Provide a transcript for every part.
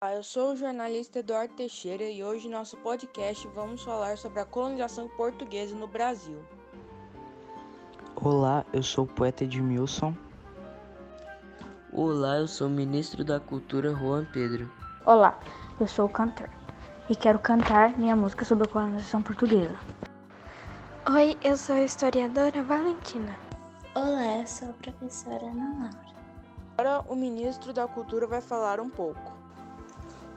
Olá, eu sou o jornalista Eduardo Teixeira e hoje no nosso podcast vamos falar sobre a colonização portuguesa no Brasil. Olá, eu sou o poeta Edmilson. Olá, eu sou o ministro da Cultura Juan Pedro. Olá, eu sou o cantor e quero cantar minha música sobre a colonização portuguesa. Oi, eu sou a historiadora Valentina. Olá, eu sou a professora Ana Laura. Agora o ministro da Cultura vai falar um pouco.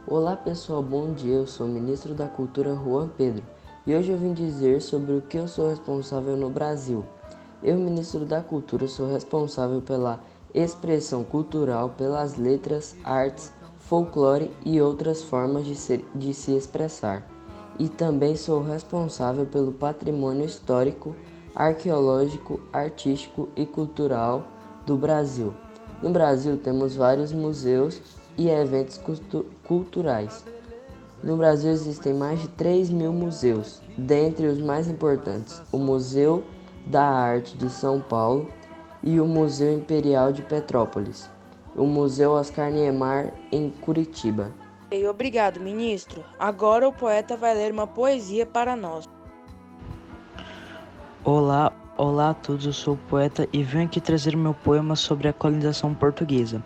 Olá pessoal, bom dia. Eu sou o ministro da Cultura Juan Pedro e hoje eu vim dizer sobre o que eu sou responsável no Brasil. Eu, ministro da Cultura, sou responsável pela expressão cultural, pelas letras, artes, folclore e outras formas de, ser, de se expressar. E também sou responsável pelo patrimônio histórico, arqueológico, artístico e cultural do Brasil. No Brasil temos vários museus e eventos cultu culturais. No Brasil existem mais de 3 mil museus, dentre os mais importantes, o Museu da Arte de São Paulo e o Museu Imperial de Petrópolis, o Museu Oscar Niemeyer em Curitiba. E obrigado, ministro. Agora o poeta vai ler uma poesia para nós. Olá, Olá a todos, eu sou o poeta e venho aqui trazer meu poema sobre a colonização portuguesa.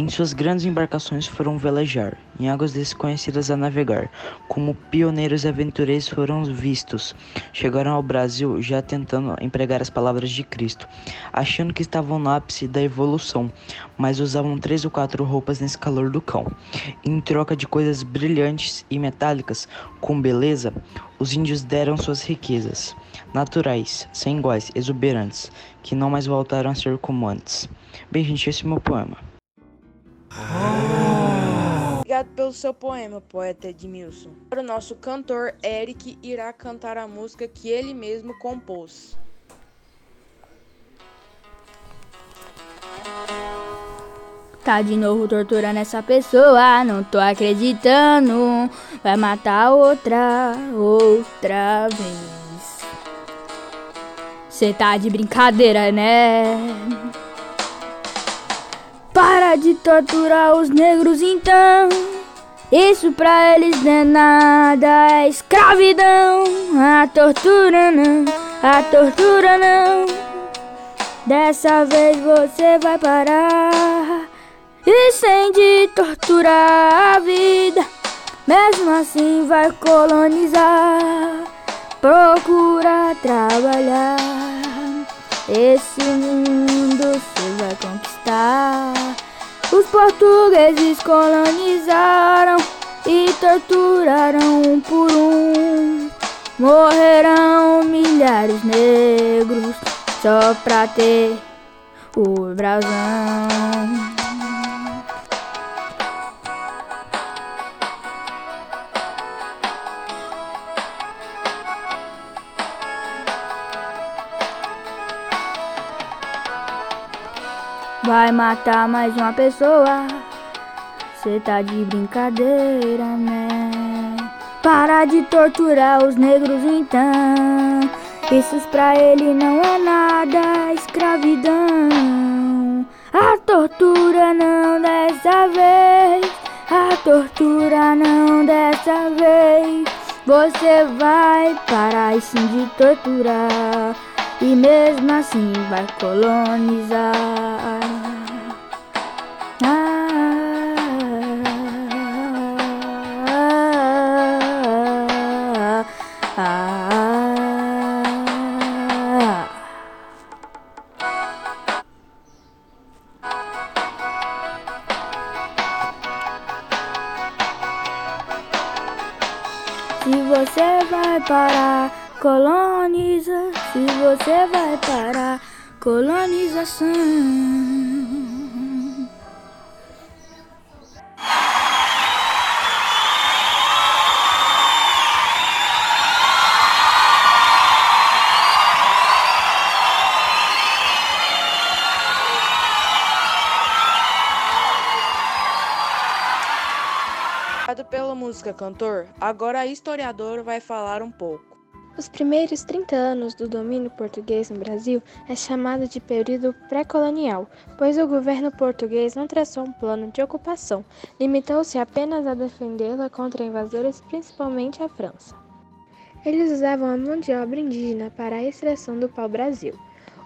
Em suas grandes embarcações foram velejar, em águas desconhecidas a navegar, como pioneiros aventureiros foram vistos. Chegaram ao Brasil já tentando empregar as palavras de Cristo, achando que estavam no ápice da evolução, mas usavam três ou quatro roupas nesse calor do cão. Em troca de coisas brilhantes e metálicas, com beleza, os índios deram suas riquezas, naturais, sem iguais, exuberantes, que não mais voltaram a ser como antes. Bem, gente, esse é o meu poema. Obrigado pelo seu poema, poeta Edmilson. Agora o nosso cantor Eric irá cantar a música que ele mesmo compôs. Tá de novo torturando essa pessoa, não tô acreditando. Vai matar outra, outra vez. Cê tá de brincadeira, né? Para de torturar os negros então. Isso pra eles não é nada, é escravidão. A tortura não, a tortura não. Dessa vez você vai parar. E sem de torturar a vida, mesmo assim vai colonizar. Procura trabalhar. Esse mundo você vai conquistar. Os portugueses colonizaram e torturaram um por um. Morrerão milhares negros só pra ter o brasão. Vai matar mais uma pessoa. Cê tá de brincadeira, né? Para de torturar os negros então. Isso pra ele não é nada, escravidão. A tortura não dessa vez. A tortura não dessa vez. Você vai parar sim de torturar. E mesmo assim vai colonizar. Você vai parar, coloniza. Se você vai parar, colonização. Obrigado pela música, cantor. Agora a historiadora vai falar um pouco. Os primeiros 30 anos do domínio português no Brasil é chamado de período pré-colonial, pois o governo português não traçou um plano de ocupação, limitou-se apenas a defendê-la contra invasores, principalmente a França. Eles usavam a mão de obra indígena para a extração do pau-brasil.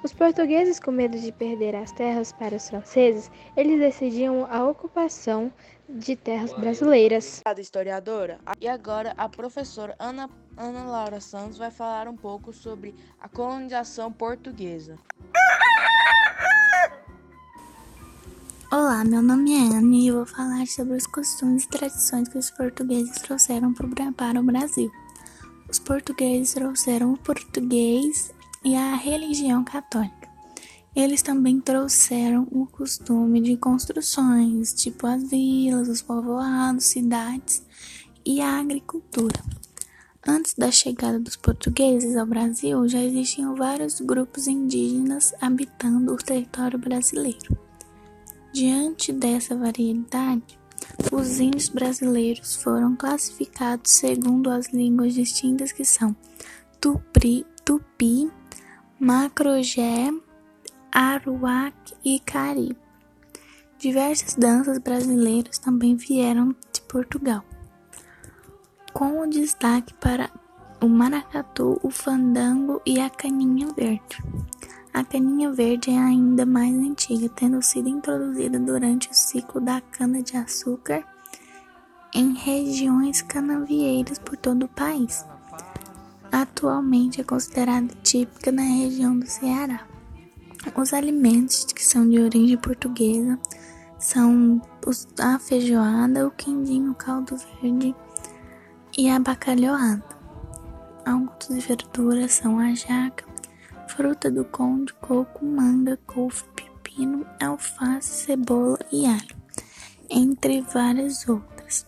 Os portugueses, com medo de perder as terras para os franceses, eles decidiam a ocupação de terras brasileiras. Obrigada, historiadora. E agora a professora Ana, Ana Laura Santos vai falar um pouco sobre a colonização portuguesa. Olá, meu nome é Ana e eu vou falar sobre os costumes e tradições que os portugueses trouxeram para o Brasil. Os portugueses trouxeram o português e a religião católica. Eles também trouxeram o costume de construções, tipo as vilas, os povoados, cidades e a agricultura. Antes da chegada dos portugueses ao Brasil, já existiam vários grupos indígenas habitando o território brasileiro. Diante dessa variedade, os índios brasileiros foram classificados segundo as línguas distintas que são Tupi, Tupi Macrogé, Aruac e Caribe. Diversas danças brasileiras também vieram de Portugal, com o destaque para o maracatu, o fandango e a caninha verde. A caninha verde é ainda mais antiga, tendo sido introduzida durante o ciclo da cana-de-açúcar em regiões canavieiras por todo o país. Atualmente é considerada típica na região do Ceará. Os alimentos que são de origem portuguesa são a feijoada, o quindinho, o caldo verde e a bacalhoada. Algumas verduras são a jaca, fruta do conde, coco, manga, couve, pepino, alface, cebola e alho, entre várias outras,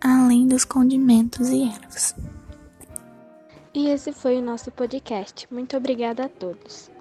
além dos condimentos e ervas. E esse foi o nosso podcast. Muito obrigada a todos.